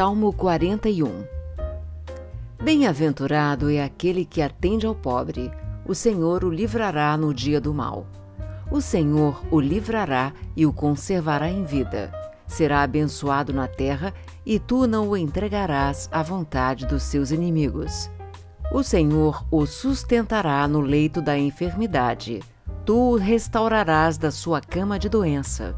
Salmo 41 Bem-aventurado é aquele que atende ao pobre, o Senhor o livrará no dia do mal. O Senhor o livrará e o conservará em vida. Será abençoado na terra e tu não o entregarás à vontade dos seus inimigos. O Senhor o sustentará no leito da enfermidade. Tu o restaurarás da sua cama de doença.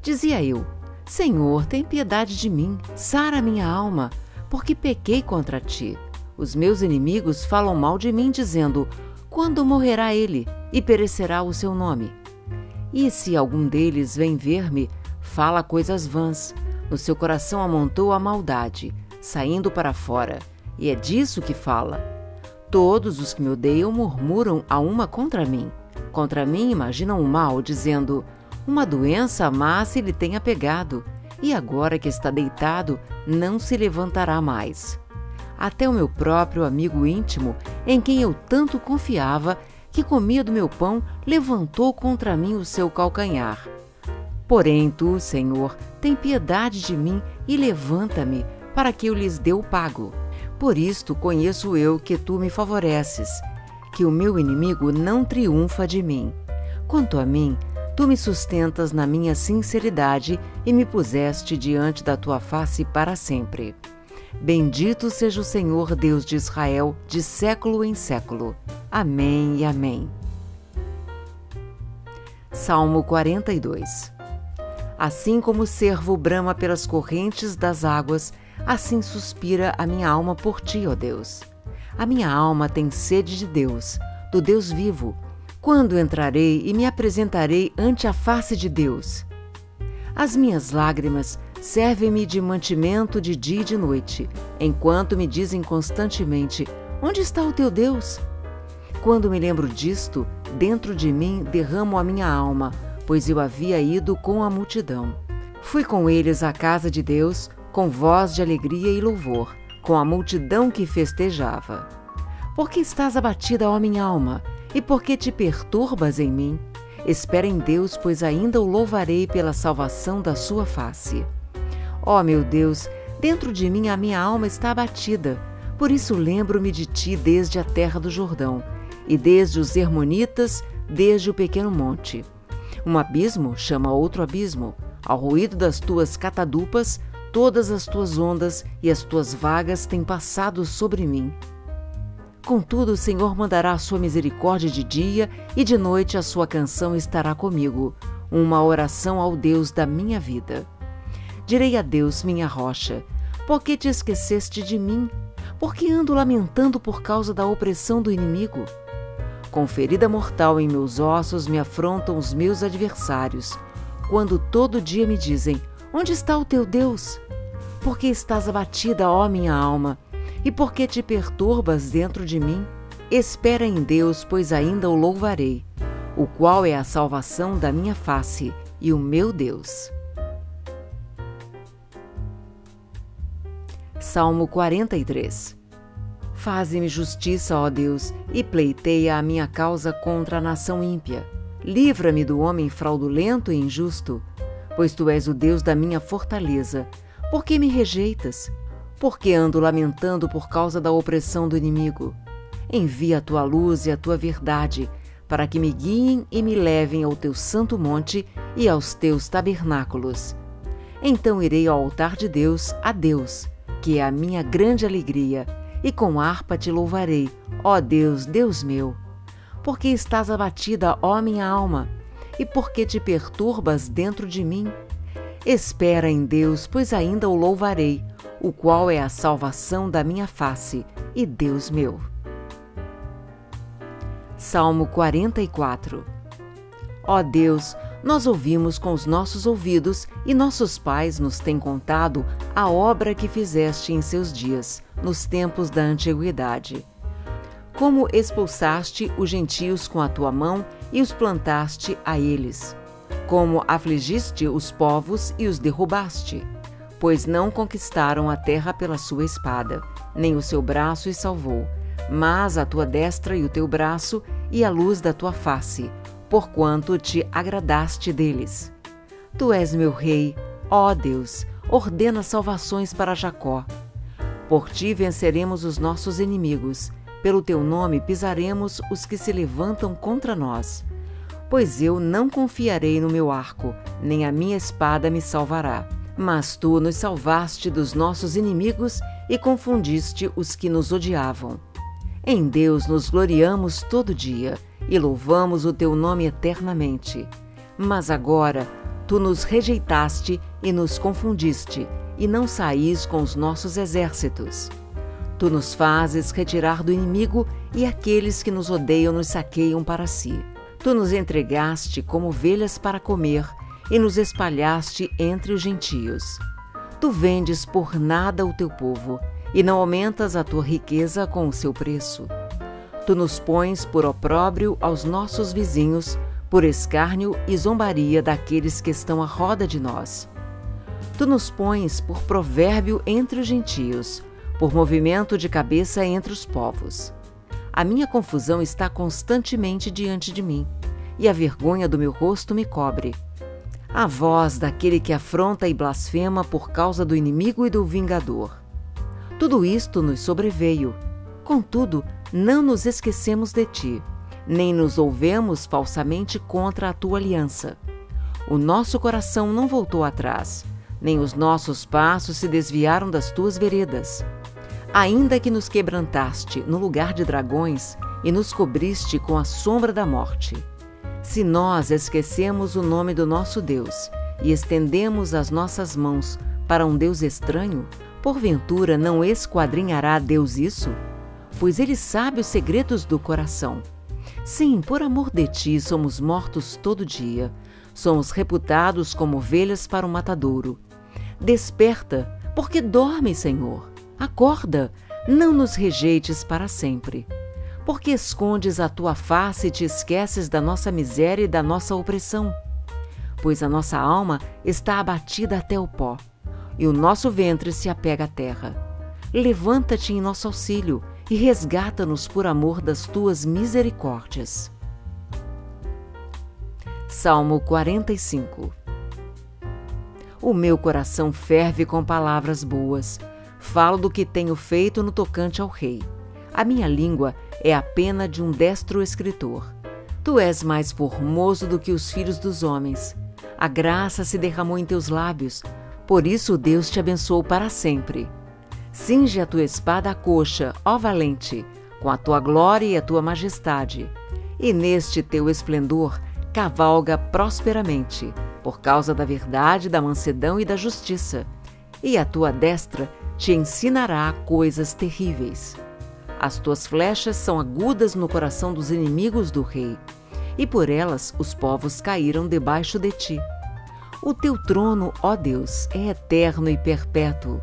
Dizia eu: Senhor, tem piedade de mim, sara minha alma, porque pequei contra ti. Os meus inimigos falam mal de mim, dizendo: Quando morrerá ele e perecerá o seu nome? E se algum deles vem ver-me, fala coisas vãs. No seu coração amontou a maldade, saindo para fora, e é disso que fala. Todos os que me odeiam murmuram a uma contra mim. Contra mim imaginam o mal, dizendo: uma doença má se lhe tenha pegado, e agora que está deitado, não se levantará mais. Até o meu próprio amigo íntimo, em quem eu tanto confiava, que comia do meu pão, levantou contra mim o seu calcanhar. Porém, tu, Senhor, tem piedade de mim e levanta-me, para que eu lhes dê o pago. Por isto conheço eu que tu me favoreces, que o meu inimigo não triunfa de mim. Quanto a mim, Tu me sustentas na minha sinceridade e me puseste diante da tua face para sempre. Bendito seja o Senhor Deus de Israel, de século em século. Amém e amém. Salmo 42 Assim como o servo brama pelas correntes das águas, assim suspira a minha alma por ti, ó Deus. A minha alma tem sede de Deus, do Deus vivo quando entrarei e me apresentarei ante a face de Deus? As minhas lágrimas servem-me de mantimento de dia e de noite, enquanto me dizem constantemente: Onde está o teu Deus? Quando me lembro disto, dentro de mim derramo a minha alma, pois eu havia ido com a multidão. Fui com eles à casa de Deus, com voz de alegria e louvor, com a multidão que festejava. Por que estás abatida, ó minha alma? E por que te perturbas em mim? Espera em Deus, pois ainda o louvarei pela salvação da sua face. Ó oh, meu Deus, dentro de mim a minha alma está abatida. Por isso lembro-me de ti desde a terra do Jordão, e desde os Hermonitas, desde o pequeno monte. Um abismo chama outro abismo. Ao ruído das tuas catadupas, todas as tuas ondas e as tuas vagas têm passado sobre mim. Contudo, o Senhor mandará a sua misericórdia de dia e de noite a sua canção estará comigo, uma oração ao Deus da minha vida. Direi a Deus, minha rocha, por que te esqueceste de mim? Por que ando lamentando por causa da opressão do inimigo? Com ferida mortal em meus ossos me afrontam os meus adversários, quando todo dia me dizem: Onde está o teu Deus? Por que estás abatida, ó minha alma? E por que te perturbas dentro de mim? Espera em Deus, pois ainda o louvarei, o qual é a salvação da minha face e o meu Deus. Salmo 43 Faze-me justiça, ó Deus, e pleiteia a minha causa contra a nação ímpia. Livra-me do homem fraudulento e injusto, pois tu és o Deus da minha fortaleza. Por que me rejeitas? Porque ando lamentando por causa da opressão do inimigo? Envia a tua luz e a tua verdade, para que me guiem e me levem ao teu santo monte e aos teus tabernáculos. Então irei ao altar de Deus, a Deus, que é a minha grande alegria, e com harpa te louvarei, ó Deus, Deus meu. Porque estás abatida, ó minha alma, e porque te perturbas dentro de mim? Espera em Deus, pois ainda o louvarei o qual é a salvação da minha face e Deus meu. Salmo 44 Ó Deus, nós ouvimos com os nossos ouvidos e nossos pais nos têm contado a obra que fizeste em seus dias, nos tempos da antiguidade. Como expulsaste os gentios com a tua mão e os plantaste a eles. Como afligiste os povos e os derrubaste pois não conquistaram a terra pela sua espada, nem o seu braço os salvou, mas a tua destra e o teu braço e a luz da tua face, porquanto te agradaste deles. Tu és meu rei, ó Deus, ordena salvações para Jacó. Por ti venceremos os nossos inimigos, pelo teu nome pisaremos os que se levantam contra nós. Pois eu não confiarei no meu arco, nem a minha espada me salvará. Mas tu nos salvaste dos nossos inimigos e confundiste os que nos odiavam. Em Deus nos gloriamos todo dia e louvamos o teu nome eternamente. Mas agora tu nos rejeitaste e nos confundiste, e não saís com os nossos exércitos. Tu nos fazes retirar do inimigo e aqueles que nos odeiam nos saqueiam para si. Tu nos entregaste como ovelhas para comer e nos espalhaste entre os gentios. Tu vendes por nada o teu povo e não aumentas a tua riqueza com o seu preço. Tu nos pões por opróbrio aos nossos vizinhos, por escárnio e zombaria daqueles que estão à roda de nós. Tu nos pões por provérbio entre os gentios, por movimento de cabeça entre os povos. A minha confusão está constantemente diante de mim, e a vergonha do meu rosto me cobre. A voz daquele que afronta e blasfema por causa do inimigo e do vingador. Tudo isto nos sobreveio. Contudo, não nos esquecemos de ti, nem nos ouvemos falsamente contra a tua aliança. O nosso coração não voltou atrás, nem os nossos passos se desviaram das tuas veredas. Ainda que nos quebrantaste no lugar de dragões e nos cobriste com a sombra da morte. Se nós esquecemos o nome do nosso Deus e estendemos as nossas mãos para um Deus estranho, porventura não esquadrinhará Deus isso? Pois ele sabe os segredos do coração. Sim, por amor de ti somos mortos todo dia. Somos reputados como ovelhas para o matadouro. Desperta, porque dorme, Senhor. Acorda, não nos rejeites para sempre. Porque escondes a tua face e te esqueces da nossa miséria e da nossa opressão? Pois a nossa alma está abatida até o pó, e o nosso ventre se apega à terra. Levanta-te em nosso auxílio e resgata-nos por amor das tuas misericórdias. Salmo 45 O meu coração ferve com palavras boas Falo do que tenho feito no tocante ao rei. A minha língua é a pena de um destro escritor. Tu és mais formoso do que os filhos dos homens. A graça se derramou em teus lábios, por isso Deus te abençoou para sempre. Cinge a tua espada à coxa, ó valente, com a tua glória e a tua majestade. E neste teu esplendor cavalga prosperamente, por causa da verdade, da mansedão e da justiça. E a tua destra te ensinará coisas terríveis. As tuas flechas são agudas no coração dos inimigos do rei, e por elas os povos caíram debaixo de ti. O teu trono, ó Deus, é eterno e perpétuo.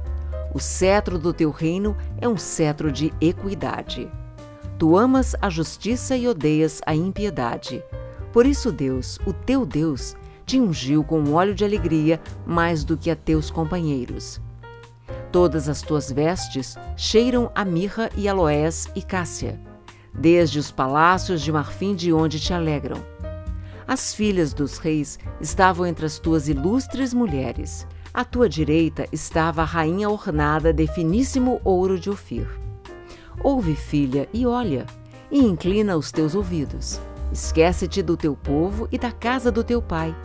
O cetro do teu reino é um cetro de equidade. Tu amas a justiça e odeias a impiedade. Por isso, Deus, o teu Deus, te ungiu com óleo de alegria mais do que a teus companheiros. Todas as tuas vestes cheiram a mirra e aloés e cássia, desde os palácios de marfim de onde te alegram. As filhas dos reis estavam entre as tuas ilustres mulheres. À tua direita estava a rainha ornada de finíssimo ouro de Ofir. Ouve, filha, e olha, e inclina os teus ouvidos. Esquece-te do teu povo e da casa do teu pai.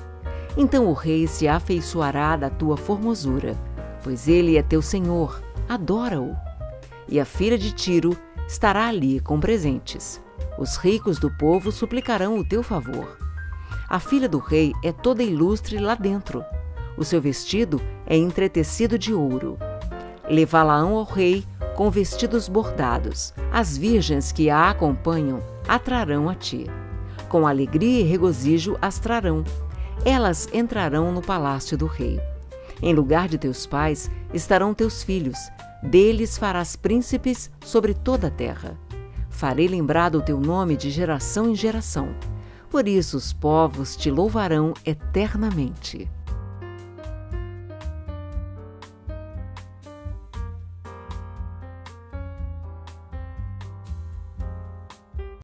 Então o rei se afeiçoará da tua formosura pois ele é teu senhor, adora-o. E a filha de Tiro estará ali com presentes. Os ricos do povo suplicarão o teu favor. A filha do rei é toda ilustre lá dentro. O seu vestido é entretecido de ouro. Levá-la-ão ao rei com vestidos bordados. As virgens que a acompanham atrarão a ti. Com alegria e regozijo as trarão. Elas entrarão no palácio do rei. Em lugar de teus pais estarão teus filhos, deles farás príncipes sobre toda a terra. Farei lembrado o teu nome de geração em geração. Por isso os povos te louvarão eternamente.